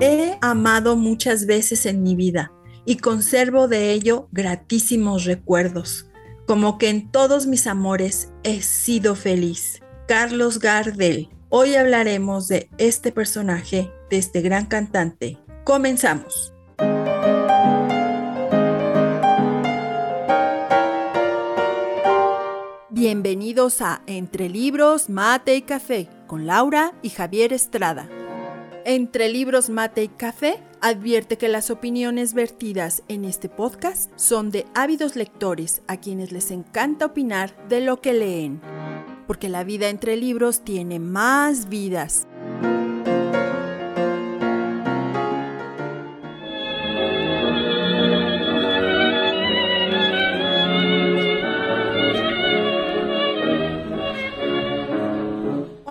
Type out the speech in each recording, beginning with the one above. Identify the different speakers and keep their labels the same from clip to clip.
Speaker 1: he amado muchas veces en mi vida y conservo de ello gratísimos recuerdos, como que en todos mis amores he sido feliz. Carlos Gardel. Hoy hablaremos de este personaje, de este gran cantante. Comenzamos. Bienvenidos a Entre Libros, Mate y Café con Laura y Javier Estrada. Entre Libros, Mate y Café advierte que las opiniones vertidas en este podcast son de ávidos lectores a quienes les encanta opinar de lo que leen, porque la vida entre libros tiene más vidas.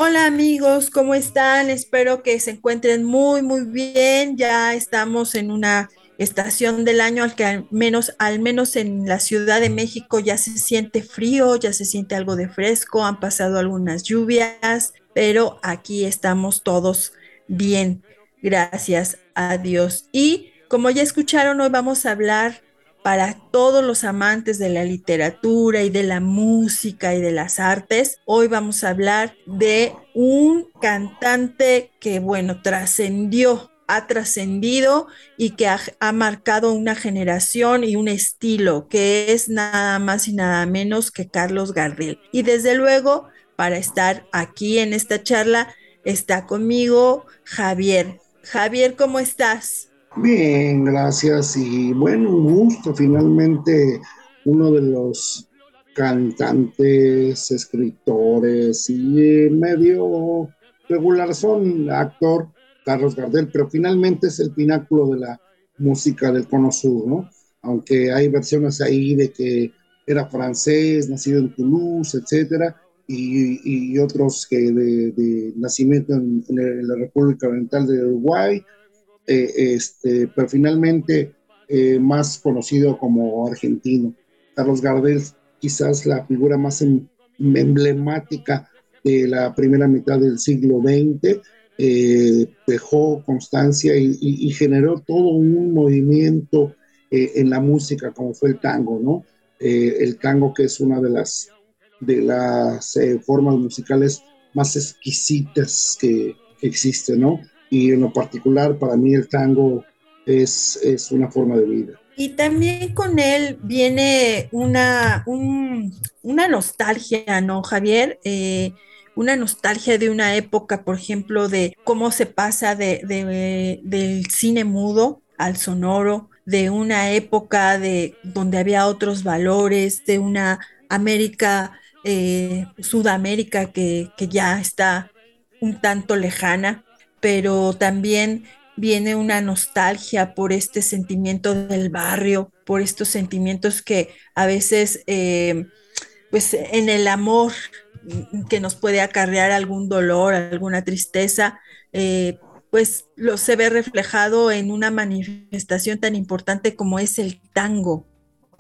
Speaker 1: Hola amigos, ¿cómo están? Espero que se encuentren muy, muy bien. Ya estamos en una estación del año al que al menos, al menos en la Ciudad de México ya se siente frío, ya se siente algo de fresco, han pasado algunas lluvias, pero aquí estamos todos bien, gracias a Dios. Y como ya escucharon, hoy vamos a hablar para todos los amantes de la literatura y de la música y de las artes. Hoy vamos a hablar de un cantante que, bueno, trascendió, ha trascendido y que ha, marcado una generación y un estilo, que es nada más y nada menos que Carlos Gardel. Y desde luego, para estar aquí en esta charla, está conmigo Javier. Javier, ¿cómo estás?
Speaker 2: Bien, gracias. Y bueno, un gusto. Finalmente, uno de los cantantes, escritores y medio regular son actor Carlos Gardel, pero finalmente es el pináculo de la música del Cono Sur, ¿no? Aunque hay versiones ahí de que era francés, nacido en Toulouse, etcétera, y, otros que de, nacimiento en, en, la República Oriental de Uruguay, eh, este, pero finalmente eh, más conocido como argentino. Carlos Gardel, quizás la figura más em, emblemática de la primera mitad del siglo XX, eh, dejó constancia y, generó todo un movimiento en la música, como fue el tango, ¿no? el tango que es una de las, de las formas musicales más exquisitas que, que existe, ¿no? Y en lo particular para mí el tango es, es una forma de vida.
Speaker 1: Y también con él viene una, una nostalgia, ¿no, Javier? Eh, una nostalgia de una época, por ejemplo, de cómo se pasa de, del cine mudo al sonoro, de una época de donde había otros valores, de una América, eh, Sudamérica que, que ya está un tanto lejana pero también viene una nostalgia por este sentimiento del barrio, por estos sentimientos que a veces, eh, pues en el amor que nos puede acarrear algún dolor, alguna tristeza, eh, pues lo se ve reflejado en una manifestación tan importante como es el tango.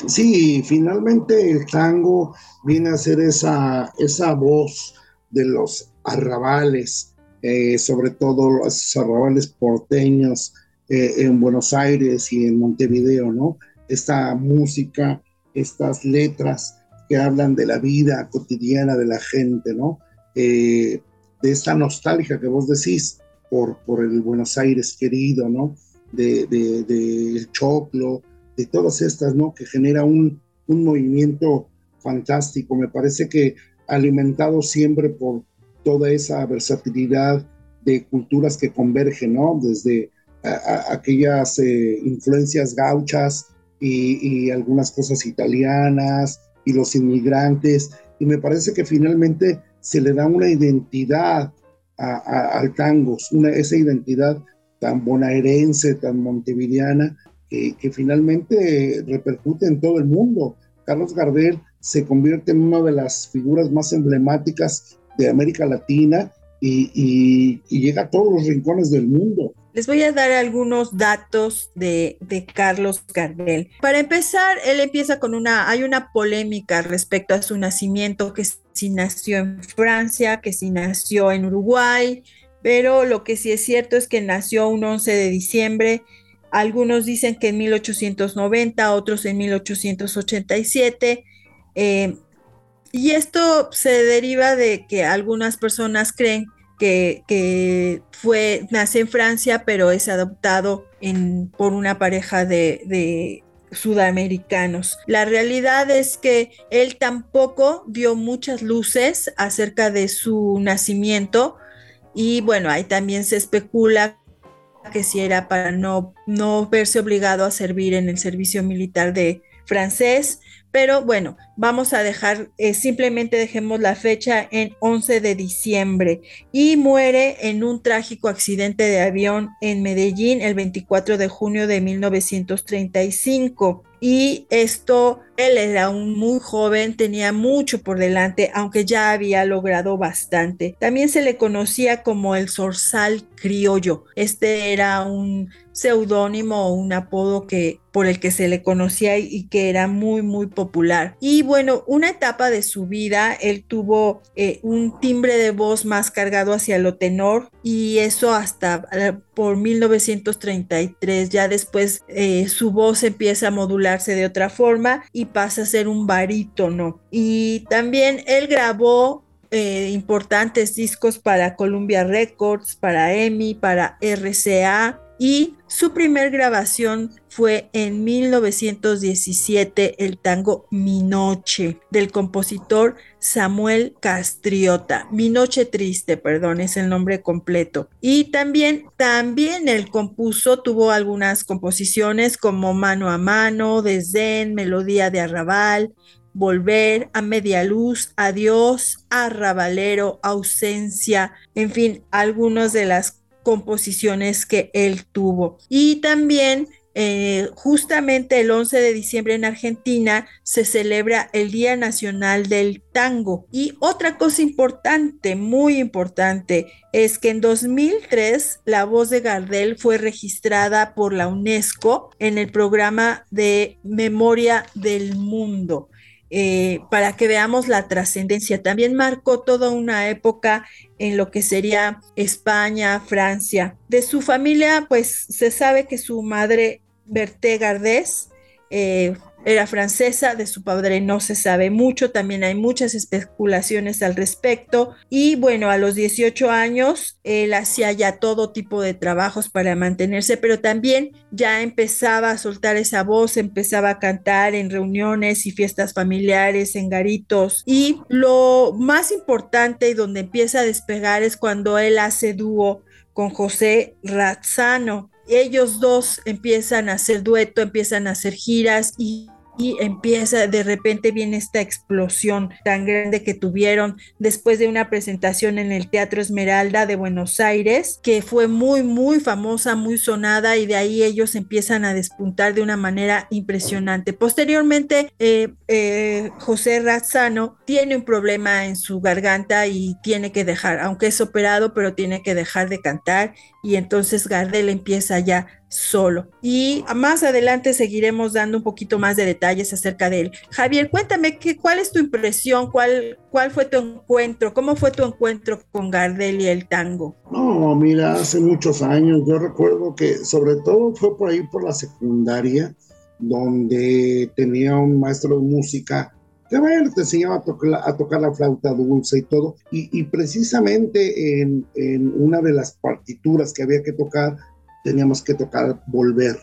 Speaker 2: Sí, finalmente el tango viene a ser esa, esa voz de los arrabales, eh, sobre todo los arrabales porteños eh, en Buenos Aires y en Montevideo, ¿no? Esta música, estas letras que hablan de la vida cotidiana de la gente, ¿no? Eh, de esta nostalgia que vos decís por, el Buenos Aires querido, ¿no? De, de, choclo, de todas estas, ¿no? Que genera un, un movimiento fantástico. Me parece que alimentado siempre por, toda esa versatilidad de culturas que convergen, ¿no? Desde aquellas eh, influencias gauchas y, algunas cosas italianas y los inmigrantes. Y me parece que finalmente se le da una identidad al tango, una, esa identidad tan bonaerense, tan montevideana, que finalmente repercute en todo el mundo. Carlos Gardel se convierte en una de las figuras más emblemáticas de América Latina y, llega a todos los rincones del mundo.
Speaker 1: Les voy a dar algunos datos de, Carlos Gardel. Para empezar, él empieza con una, hay una polémica respecto a su nacimiento, que si nació en Francia, que si nació en Uruguay, pero lo que sí es cierto es que nació un 11 de diciembre. Algunos dicen que en 1890, otros en 1887. Eh, y esto se deriva de que algunas personas creen que, fue, nace en Francia, pero es adoptado por una pareja de, sudamericanos. La realidad es que él tampoco dio muchas luces acerca de su nacimiento y bueno, ahí también se especula que si era para no, no verse obligado a servir en el servicio militar de francés pero bueno, vamos a dejar, eh, simplemente dejemos la fecha en 11 de diciembre y muere en un trágico accidente de avión en Medellín el 24 de junio de 1935 y esto, él era un muy joven, tenía mucho por delante, aunque ya había logrado bastante. También se le conocía como el Zorzal criollo. Este era un seudónimo o un apodo que por el que se le conocía y que era muy muy Y bueno, una etapa de su vida, él tuvo eh, un timbre de voz más cargado hacia lo tenor y eso hasta eh, por 1933. Ya después eh, su voz empieza a modularse de otra forma y pasa a ser un barítono. Y también él grabó importantes discos para Columbia Records, para EMI, para RCA y su primer grabación fue en 1917 el tango Mi Noche del compositor Samuel Castriota. Mi Noche Triste, perdón, es el nombre completo. Y también, también él compuso, tuvo algunas composiciones como Mano a Mano, Desdén, Melodía de Arrabal, Volver, A Media Luz, Adiós, Arrabalero, Ausencia, en fin, algunas de las composiciones que él tuvo. Y también eh, justamente el 11 de diciembre en Argentina se celebra el Día Nacional del Tango. Y otra cosa importante, muy importante, es que en 2003 la voz de Gardel fue registrada por la UNESCO en el programa de Memoria del Mundo. Eh, para que veamos la trascendencia. También marcó toda una época en lo que sería España, Francia. De su familia, pues se sabe que su madre, Berté Gardés, eh, era francesa, de su padre no se sabe mucho, también hay muchas especulaciones al respecto. Y bueno, a los 18 años él hacía ya todo tipo de trabajos para mantenerse, pero también ya empezaba a soltar esa voz, empezaba a cantar en reuniones y fiestas familiares, en garitos. Y lo más importante y donde empieza a despegar es cuando él hace dúo con José Razzano ellos dos empiezan a hacer dueto, empiezan a hacer giras y y empieza, de repente viene esta explosión tan grande que tuvieron después de una presentación en el Teatro Esmeralda de Buenos Aires, que fue muy, muy famosa, muy sonada y de ahí ellos empiezan a despuntar de una manera impresionante. Posteriormente, eh, eh, José Razzano tiene un problema en su garganta y tiene que dejar, aunque es operado, pero tiene que dejar de cantar y entonces Gardel empieza ya solo. Y más adelante seguiremos dando un poquito más de detalles acerca de él. Javier, cuéntame qué, cuál es tu impresión, cuál, cuál fue tu encuentro, cómo fue tu encuentro con Gardel y el tango.
Speaker 2: No, mira, hace muchos años, yo recuerdo que sobre todo fue por ahí por la secundaria, donde tenía un maestro de música que bueno, te enseñaba a tocar, a tocar la flauta dulce y todo. Y, precisamente en, en, una de las partituras que había que tocar teníamos que tocar Volver.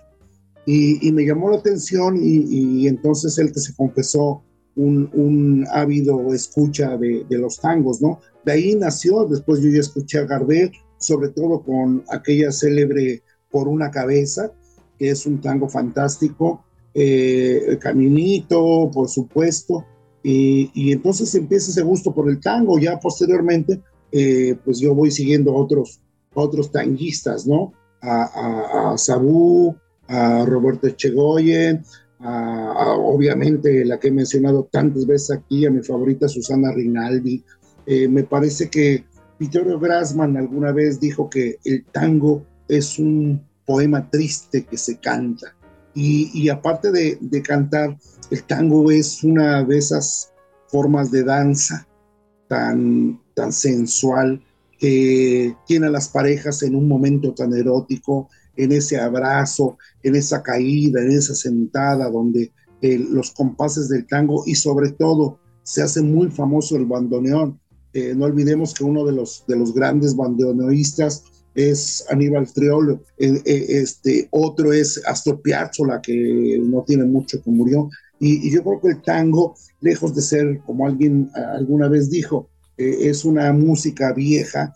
Speaker 2: Y, me llamó la atención y, entonces él que se confesó un, un ávido escucha de, de, los tangos, ¿no? De ahí nació, después yo ya escuché a Gardel, sobre todo con aquella célebre Por una cabeza, que es un tango fantástico, eh, Caminito, por supuesto, y, y, entonces empieza ese gusto por el tango, ya posteriormente, eh, pues yo voy siguiendo otros, otros tanguistas, ¿no? A, a, Sabú, a Roberto Echegoyen, a, obviamente la que he mencionado tantas veces aquí, a mi favorita Susana Rinaldi. Eh, me parece que Vittorio Grassman alguna vez dijo que el tango es un poema triste que se canta. Y, y aparte de, de, cantar, el tango es una de esas formas de danza tan, tan sensual que tiene a las parejas en un momento tan erótico, en ese abrazo, en esa caída, en esa sentada, donde eh, los compases del tango y sobre todo se hace muy famoso el bandoneón. Eh, no olvidemos que uno de los, de los grandes bandoneonistas es Aníbal Triolo, eh, este, otro es Astor Piazzolla, que no tiene mucho que murió, y, yo creo que el tango, lejos de ser, como alguien alguna vez dijo, es una música vieja,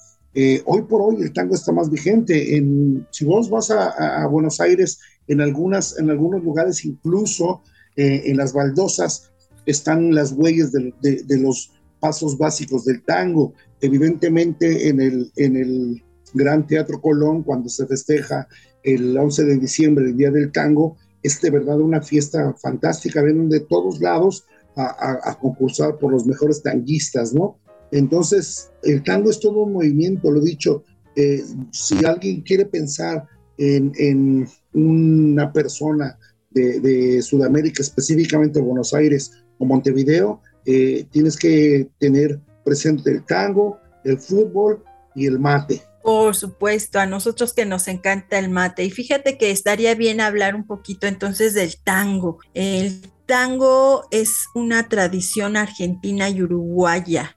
Speaker 2: hoy por hoy el tango está más vigente. En, si vos vas a, a Buenos Aires, en, algunas, en algunos lugares incluso eh, en las baldosas están las huellas de, los pasos básicos del tango. Evidentemente en el, en el Gran Teatro Colón, cuando se festeja el 11 de diciembre, el Día del Tango, es de verdad una fiesta fantástica, vienen de todos lados a, concursar por los mejores tanguistas, ¿no? Entonces, el tango es todo un movimiento, lo dicho, eh, si alguien quiere pensar en, una persona de, Sudamérica, específicamente Buenos Aires o Montevideo, eh, tienes que tener presente el tango, el fútbol y el mate.
Speaker 1: Por supuesto, a nosotros que nos encanta el mate. Y fíjate que estaría bien hablar un poquito entonces del tango. El tango es una tradición argentina y uruguaya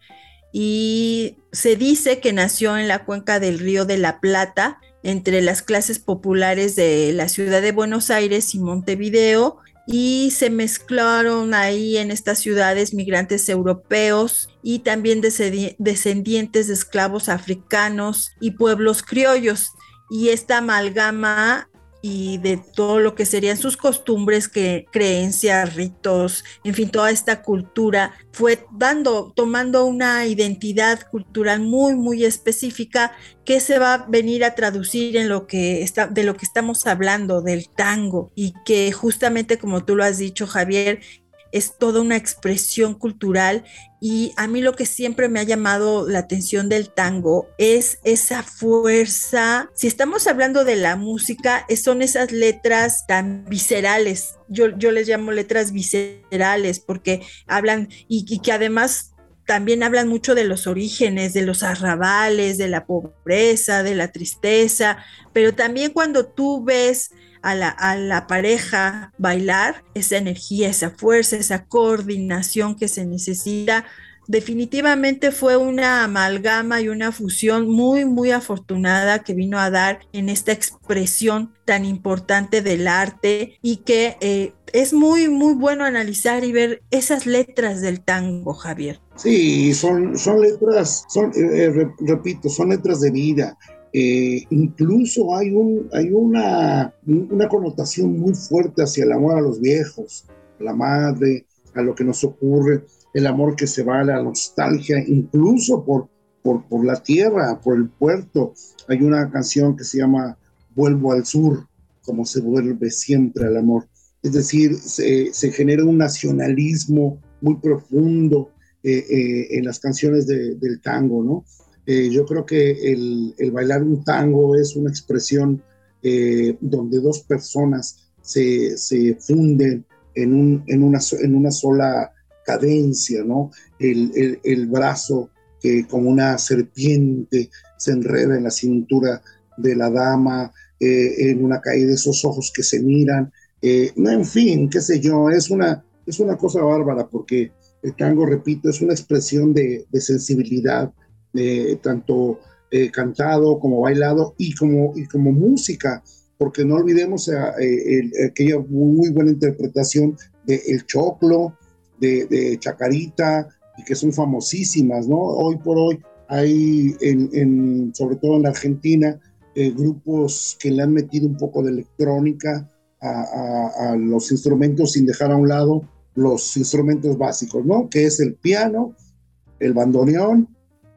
Speaker 1: y se dice que nació en la cuenca del río de la Plata entre las clases populares de la ciudad de Buenos Aires y Montevideo y se mezclaron ahí en estas ciudades migrantes europeos y también descendientes de esclavos africanos y pueblos criollos. Y esta amalgama y de todo lo que serían sus costumbres, que creencias, ritos, en fin, toda esta cultura fue dando, tomando una identidad cultural muy, muy específica que se va a venir a traducir en lo que está, de lo que estamos hablando, del tango, y que justamente como tú lo has dicho, Javier, es toda una expresión cultural y a mí lo que siempre me ha llamado la atención del tango es esa fuerza. Si estamos hablando de la música, son esas letras tan viscerales. Yo, yo les llamo letras viscerales porque hablan y, y que además también hablan mucho de los orígenes, de los arrabales, de la pobreza, de la tristeza, pero también cuando tú ves a la, pareja bailar, esa energía, esa fuerza, esa coordinación que se necesita definitivamente fue una amalgama y una fusión muy, muy afortunada que vino a dar en esta expresión tan importante del arte y que eh, es muy, muy bueno analizar y ver esas letras del tango, Javier.
Speaker 2: Sí, son, son letras, son, eh, eh, repito, son letras de vida. Eh, incluso hay, un, hay una, connotación muy fuerte hacia el amor a los viejos, a la madre, a lo que nos ocurre, el amor que se va a la nostalgia, incluso por, la tierra, por el puerto. Hay una canción que se llama Vuelvo al sur, como se vuelve siempre al amor. Es decir, se, se genera un nacionalismo muy profundo eh, eh, en las canciones del tango, ¿no? Eh, yo creo que el, bailar un tango es una expresión eh, donde dos personas se, funden en, un, en, una, en una sola cadencia, ¿no? El, brazo que como una serpiente se enreda en la cintura de la dama, eh, en una caída de esos ojos que se miran, en fin, qué sé yo, es una, es una cosa bárbara porque el tango, repito, es una expresión de, de sensibilidad, eh, tanto eh, cantado como bailado y como, y como música, porque no olvidemos eh, aquella muy buena interpretación de El Choclo, de, Chacarita, y que son famosísimas, ¿no? Hoy por hoy hay, en, sobre todo en la Argentina, grupos que le han metido un poco de electrónica a, a, los instrumentos sin dejar a un lado los instrumentos básicos, ¿no? Que es el piano, el bandoneón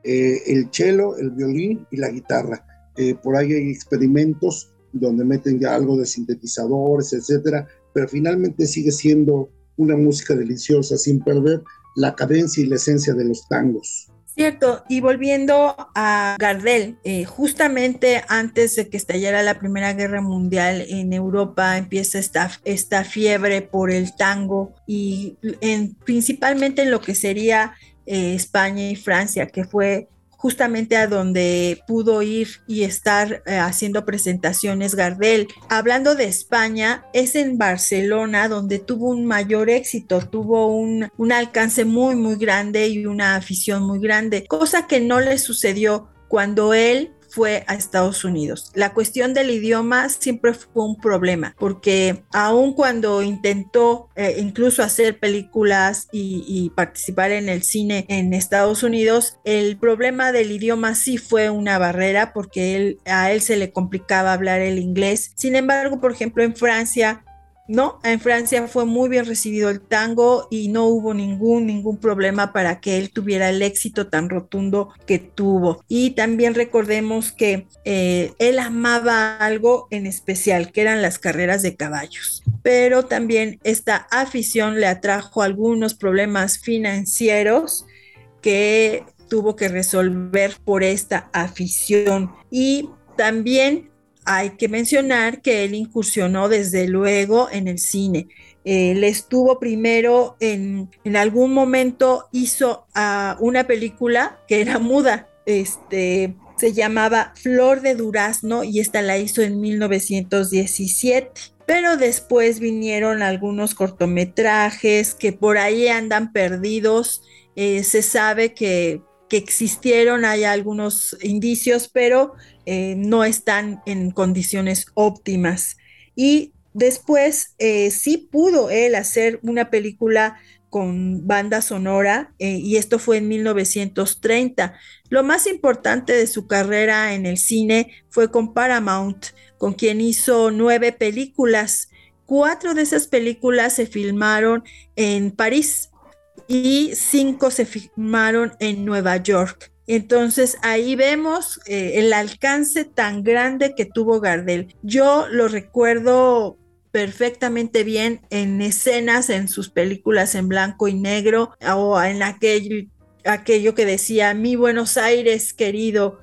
Speaker 2: eh, el cello, el violín y la guitarra. Eh, por ahí hay experimentos donde meten ya algo de sintetizadores, etcétera, pero finalmente sigue siendo una música deliciosa sin perder la cadencia y la esencia de los tangos.
Speaker 1: Cierto, y volviendo a Gardel, eh, justamente antes de que estallara la Primera Guerra Mundial en Europa empieza esta, esta fiebre por el tango y en, principalmente en lo que sería eh, España y Francia, que fue justamente a donde pudo ir y estar eh, haciendo presentaciones Gardel. Hablando de España, es en Barcelona donde tuvo un mayor éxito, tuvo un, un alcance muy, muy grande y una afición muy grande, cosa que no le sucedió cuando él fue a Estados Unidos. La cuestión del idioma siempre fue un problema, porque aun cuando intentó eh, incluso hacer películas y, participar en el cine en Estados Unidos, el problema del idioma sí fue una barrera, porque a él se le complicaba hablar el inglés. Sin embargo, por ejemplo, en Francia no, en Francia fue muy bien recibido el tango y no hubo ningún, ningún problema para que él tuviera el éxito tan rotundo que tuvo. Y también recordemos que eh, él amaba algo en especial, que eran las carreras de caballos. Pero también esta afición le atrajo algunos problemas financieros que tuvo que resolver por esta afición. Y también hay que mencionar que él incursionó desde luego en el cine. Él estuvo primero en, en algún momento hizo uh, una película que era muda, este, se llamaba Flor de Durazno y esta la hizo en 1917. Pero después vinieron algunos cortometrajes que por ahí andan perdidos. Eh, se sabe que que existieron, hay algunos indicios, pero eh, no están en condiciones óptimas. Y después eh, sí pudo él hacer una película con banda sonora eh, y esto fue en 1930. Lo más importante de su carrera en el cine fue con Paramount, con quien hizo nueve películas. Cuatro de esas películas se filmaron en París, y cinco se firmaron en Nueva York. Entonces ahí vemos eh, el alcance tan grande que tuvo Gardel. Yo lo recuerdo perfectamente bien en escenas en sus películas en blanco y negro o en aquel, aquello que decía mi Buenos Aires querido.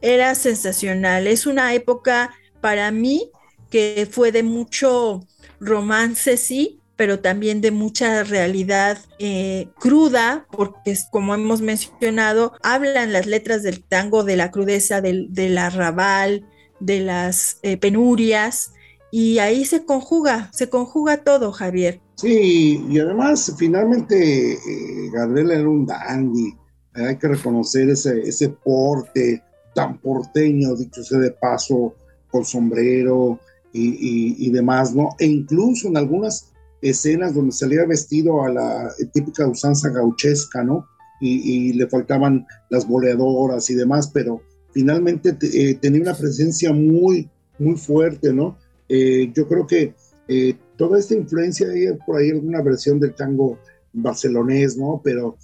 Speaker 1: Era sensacional. Es una época para mí que fue de mucho romance, sí, pero también de mucha realidad eh, cruda, porque como hemos mencionado, hablan las letras del tango de la crudeza del, del arrabal, de las eh, penurias, y ahí se conjuga, se conjuga todo, Javier.
Speaker 2: Sí, y además finalmente eh, Gabriel era un dandy, hay que reconocer ese, ese porte tan porteño, dicho sea de paso, con sombrero y, y demás, ¿no? E incluso en algunas escenas donde salía vestido a la típica usanza gauchesca, ¿no? Y, le faltaban las boleadoras y demás, pero finalmente eh, tenía una presencia muy, muy fuerte, ¿no? Eh, yo creo que eh, toda esta influencia, hay por ahí alguna versión del tango barcelonés, ¿no? Pero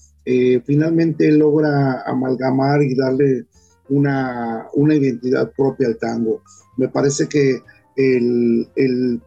Speaker 2: finalmente logra amalgamar y darle una, una identidad propia al tango. Me parece que el, el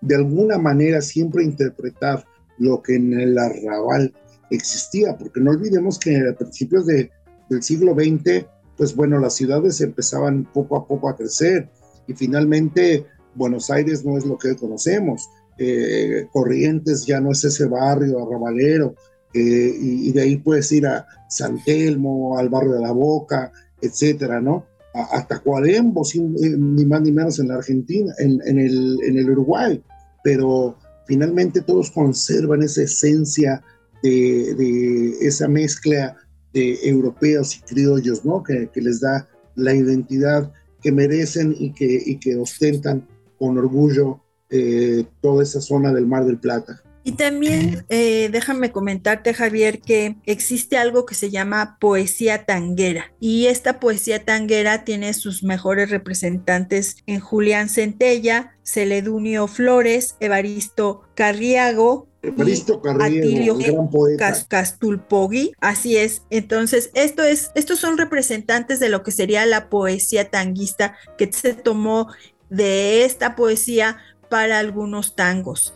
Speaker 2: de alguna manera siempre interpretar lo que en el arrabal existía, porque no olvidemos que a principios de, del siglo XX, pues bueno, las ciudades empezaban poco a poco a crecer y finalmente Buenos Aires no es lo que conocemos, eh, Corrientes ya no es ese barrio arrabalero, eh, y, de ahí puedes ir a San Telmo, al barrio de la Boca, etcétera, ¿no? Hasta Cuarembo, eh, ni más ni menos en la Argentina, en, el, en el Uruguay, pero finalmente todos conservan esa esencia de, esa mezcla de europeos y criollos, ¿no? Que, que, les da la identidad que merecen y que, y que ostentan con orgullo eh, toda esa zona del Mar del Plata.
Speaker 1: Y también eh, déjame comentarte, Javier, que existe algo que se llama poesía tanguera. Y esta poesía tanguera tiene sus mejores representantes en Julián Centella, Celedunio Flores, Evaristo Carriago,
Speaker 2: Evaristo Carriago, gran poeta.
Speaker 1: Castulpogui, así es. Entonces, esto es, estos son representantes de lo que sería la poesía tanguista que se tomó de esta poesía para algunos tangos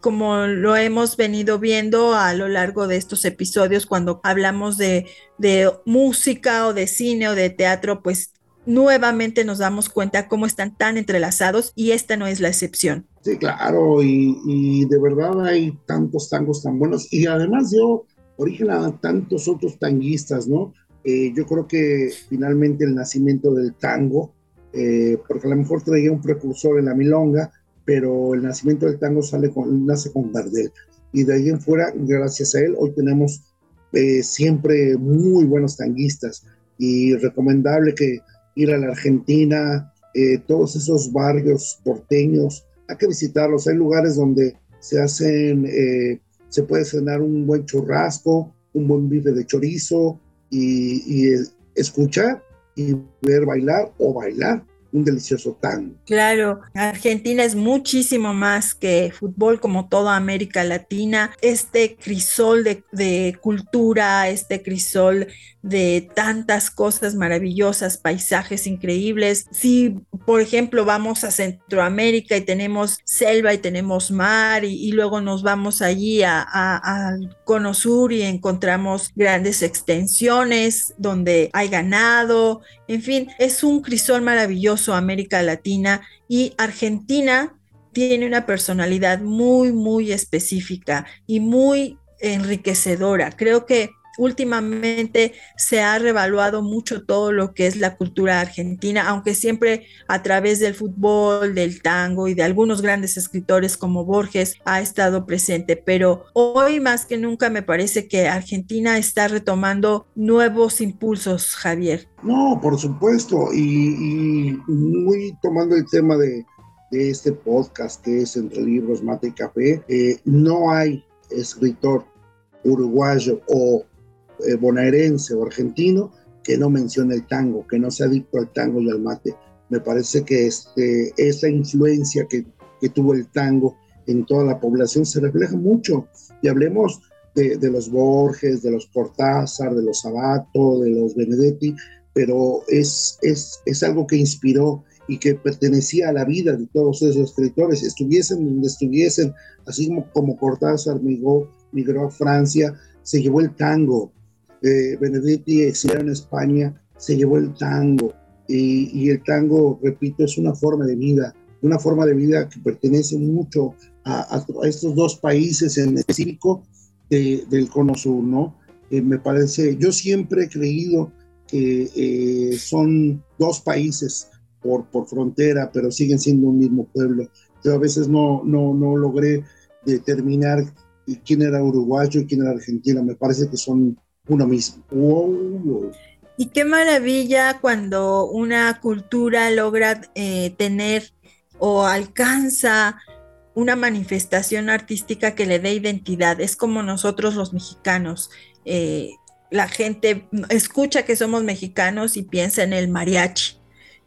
Speaker 1: como lo hemos venido viendo a lo largo de estos episodios cuando hablamos de, de, música o de cine o de teatro, pues nuevamente nos damos cuenta cómo están tan entrelazados y esta no es la excepción.
Speaker 2: Sí, claro, y, y de verdad hay tantos tangos tan buenos y además dio origen a tantos otros tanguistas, ¿no? Eh, yo creo que finalmente el nacimiento del tango, eh, porque a lo mejor traía un precursor en la milonga, pero el nacimiento del tango sale con, nace con Gardel. Y de ahí en fuera, gracias a él, hoy tenemos eh, siempre muy buenos tanguistas y recomendable que ir a la Argentina, todos esos barrios porteños, hay que visitarlos. Hay lugares donde se hacen, se puede cenar un buen churrasco, un buen bife de chorizo, y, escuchar y ver bailar o bailar un delicioso tango.
Speaker 1: Claro, Argentina es muchísimo más que fútbol como toda América Latina. Este crisol de, de, cultura, este crisol de tantas cosas maravillosas, paisajes increíbles. Si, por ejemplo, vamos a Centroamérica y tenemos selva y tenemos mar y, luego nos vamos allí al Cono Sur y encontramos grandes extensiones donde hay ganado, en fin, es un crisol maravilloso América Latina y Argentina tiene una personalidad muy, muy específica y muy enriquecedora. Creo que últimamente se ha revaluado mucho todo lo que es la cultura argentina, aunque siempre a través del fútbol, del tango y de algunos grandes escritores como Borges ha estado presente, pero hoy más que nunca me parece que Argentina está retomando nuevos impulsos, Javier.
Speaker 2: No, por supuesto, y, muy tomando el tema de, este podcast que es Entre Libros, Mate y Café, eh, no hay escritor uruguayo o bonaerense o argentino que no mencione el tango, que no sea adicto al tango y al mate. Me parece que este, esa influencia que, que tuvo el tango en toda la población se refleja mucho. Y hablemos de, de, los Borges, de los Cortázar, de los Sabato, de los Benedetti, pero es, es, es algo que inspiró y que pertenecía a la vida de todos esos escritores, estuviesen donde estuviesen, así como, como Cortázar migró, migró a Francia, se llevó el tango, Benedetti exiliado en España, se llevó el tango. Y, el tango, repito, es una forma de vida, una forma de vida que pertenece mucho a, estos dos países en específico del Cono Sur, ¿no? Eh, me parece, yo siempre he creído que eh, son dos países por, por frontera, pero siguen siendo un mismo pueblo. Yo a veces no, no, no logré determinar quién era uruguayo y quién era argentino. Me parece que son uno mismo.
Speaker 1: Y qué maravilla cuando una cultura logra eh, tener o alcanza una manifestación artística que le dé identidad. Es como nosotros los mexicanos. Eh, la gente escucha que somos mexicanos y piensa en el mariachi.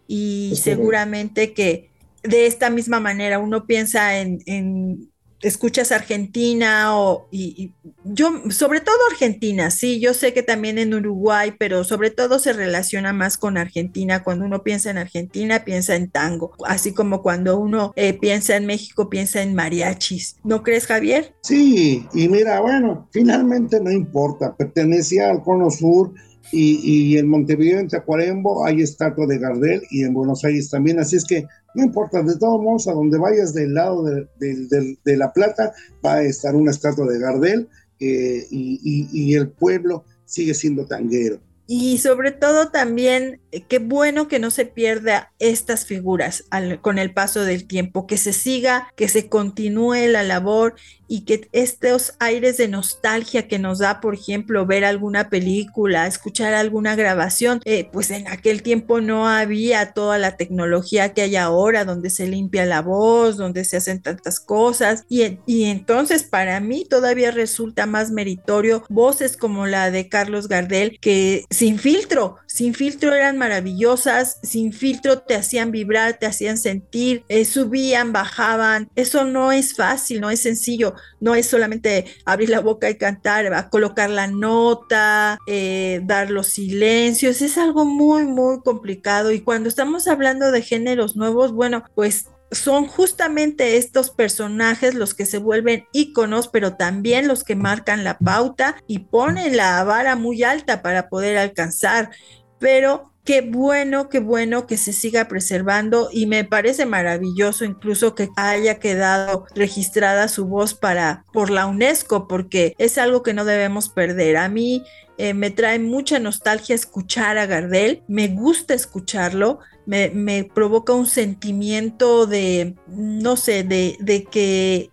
Speaker 1: Y seguramente que de esta misma manera uno piensa en escuchas Argentina o y, yo sobre todo Argentina, sí, yo sé que también en Uruguay, pero sobre todo se relaciona más con Argentina. Cuando uno piensa en Argentina, piensa en tango, así como cuando uno eh, piensa en México, piensa en mariachis. ¿No crees, Javier?
Speaker 2: Sí, y mira, bueno, finalmente no importa, pertenecía al Cono Sur. Y, y en Montevideo, en Tacuarembo, hay estatua de Gardel y en Buenos Aires también. Así es que no importa, de todos modos, a donde vayas del lado de, La Plata va a estar una estatua de Gardel eh, y, el pueblo sigue siendo tanguero.
Speaker 1: Y sobre todo también, qué bueno que no se pierda estas figuras con el paso del tiempo, que se siga, que se continúe la labor y que estos aires de nostalgia que nos da, por ejemplo, ver alguna película, escuchar alguna grabación, eh, pues en aquel tiempo no había toda la tecnología que hay ahora, donde se limpia la voz, donde se hacen tantas cosas. Y, y entonces para mí todavía resulta más meritorio voces como la de Carlos Gardel, que sin filtro, sin filtro eran maravillosas, sin filtro te hacían vibrar, te hacían sentir, eh, subían, bajaban. Eso no es fácil, no es sencillo no es solamente abrir la boca y cantar, a colocar la nota, eh, dar los silencios, es algo muy, muy complicado. Y cuando estamos hablando de géneros nuevos, bueno, pues son justamente estos personajes los que se vuelven íconos, pero también los que marcan la pauta y ponen la vara muy alta para poder alcanzar. Pero qué bueno, qué bueno que se siga preservando y me parece maravilloso incluso que haya quedado registrada su voz para por la UNESCO porque es algo que no debemos perder. A mí eh, me trae mucha nostalgia escuchar a Gardel, me gusta escucharlo, me, me provoca un sentimiento de, no sé, de, de que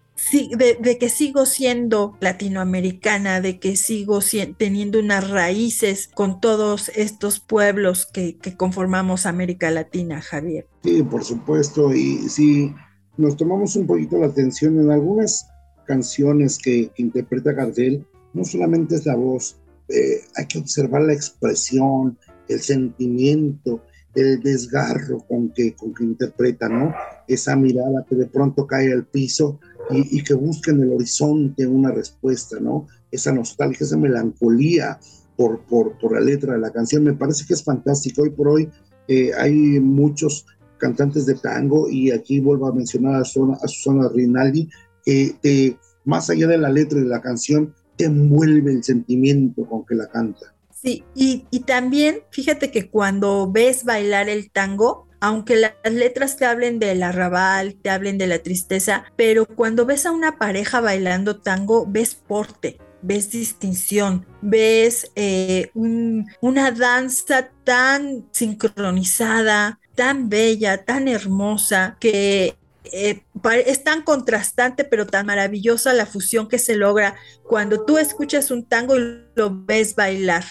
Speaker 1: de, que sigo siendo latinoamericana, de que sigo teniendo unas raíces con todos estos pueblos que, conformamos América Latina, Javier.
Speaker 2: Sí, por supuesto, y si nos tomamos un poquito la atención en algunas canciones que, interpreta Gardel, no solamente es la voz, eh, hay que observar la expresión, el sentimiento, el desgarro con que, con que interpreta, ¿no? Esa mirada que de pronto cae al piso y, que busca en el horizonte una respuesta, ¿no? Esa nostalgia, esa melancolía por, por, por la letra de la canción, me parece que es fantástico. Hoy por hoy eh, hay muchos cantantes de tango y aquí vuelvo a mencionar a Susana, a Susana Rinaldi, que más allá de la letra de la canción, te envuelve el sentimiento con que la canta.
Speaker 1: Sí, y, y también fíjate que cuando ves bailar el tango, aunque las letras te hablen del arrabal, te hablen de la tristeza, pero cuando ves a una pareja bailando tango, ves porte, ves distinción, ves eh, una danza tan sincronizada, tan bella, tan hermosa, que eh, es tan contrastante, pero tan maravillosa la fusión que se logra cuando tú escuchas un tango y lo ves bailar.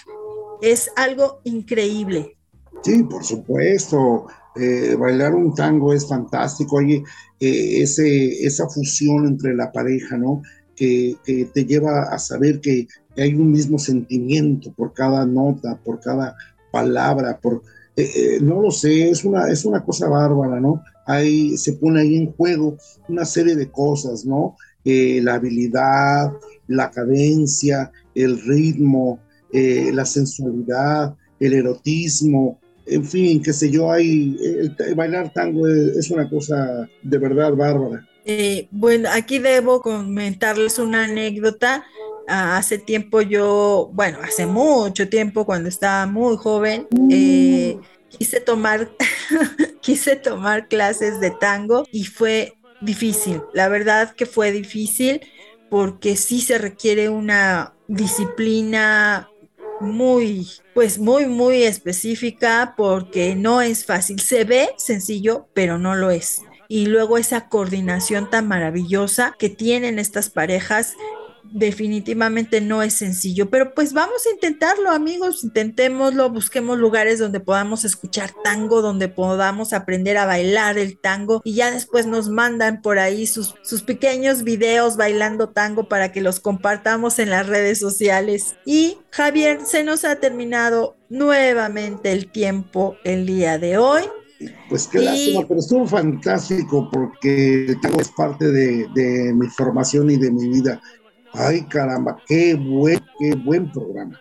Speaker 1: Es algo increíble.
Speaker 2: Sí, por supuesto. Eh, bailar un tango es fantástico, oye, eh, esa fusión entre la pareja, ¿no? Que, te lleva a saber que, hay un mismo sentimiento por cada nota, por cada palabra, por, eh, no lo sé, es una, es una cosa bárbara, ¿no? Se pone ahí en juego una serie de cosas, ¿no? la habilidad, la cadencia, el ritmo, la sensualidad, el erotismo, en fin, qué sé yo, hay, bailar tango es, una cosa de verdad bárbara.
Speaker 1: Eh, bueno, aquí debo comentarles una anécdota. Ah, hace tiempo yo, bueno, hace mucho tiempo, cuando estaba muy joven, eh, quise tomar, quise tomar clases de tango y fue difícil. La verdad que fue difícil porque sí se requiere una disciplina muy, pues muy, muy específica porque no es fácil. Se ve sencillo, pero no lo es. Y luego esa coordinación tan maravillosa que tienen estas parejas definitivamente no es sencillo, pero pues vamos a intentarlo, amigos, intentémoslo, busquemos lugares donde podamos escuchar tango, donde podamos aprender a bailar el tango y ya después nos mandan por ahí sus, sus pequeños videos bailando tango para que los compartamos en las redes sociales. Y Javier, se nos ha terminado nuevamente el tiempo el día de hoy.
Speaker 2: Pues qué lástima, pero estuvo fantástico porque el tango es parte de, de mi formación y de mi vida. Ay, caramba, qué buen, qué buen programa.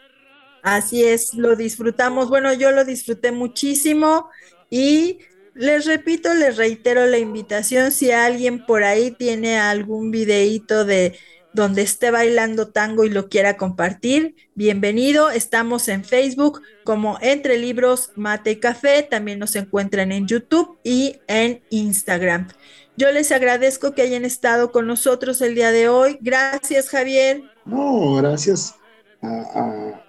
Speaker 1: Así es, lo disfrutamos. Bueno, yo lo disfruté muchísimo y les repito, les reitero la invitación si alguien por ahí tiene algún videíto de donde esté bailando tango y lo quiera compartir, bienvenido. Estamos en Facebook como Entre Libros, Mate y Café. También nos encuentran en YouTube y en Instagram. Yo les agradezco que hayan estado con nosotros el día de hoy. Gracias, Javier.
Speaker 2: No, gracias a,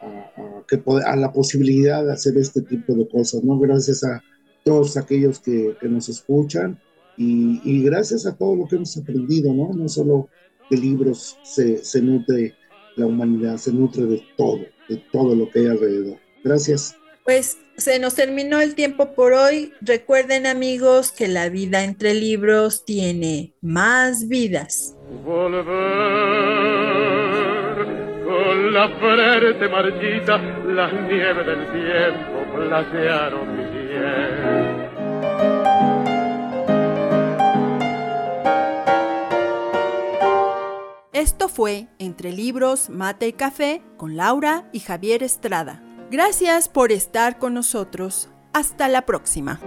Speaker 2: la posibilidad de hacer este tipo de cosas, ¿no? Gracias a todos aquellos que, nos escuchan y, gracias a todo lo que hemos aprendido, ¿no? No solo de libros se, se nutre la humanidad, se nutre de todo, de todo lo que hay alrededor. Gracias.
Speaker 1: Pues se nos terminó el tiempo por hoy. Recuerden amigos que la vida entre libros tiene más vidas.
Speaker 3: Volver con la frente marchita, las nieves del tiempo platearon mi piel.
Speaker 1: Esto fue Entre Libros, Mate y Café con Laura y Javier Estrada. Gracias por estar con nosotros. Hasta la próxima.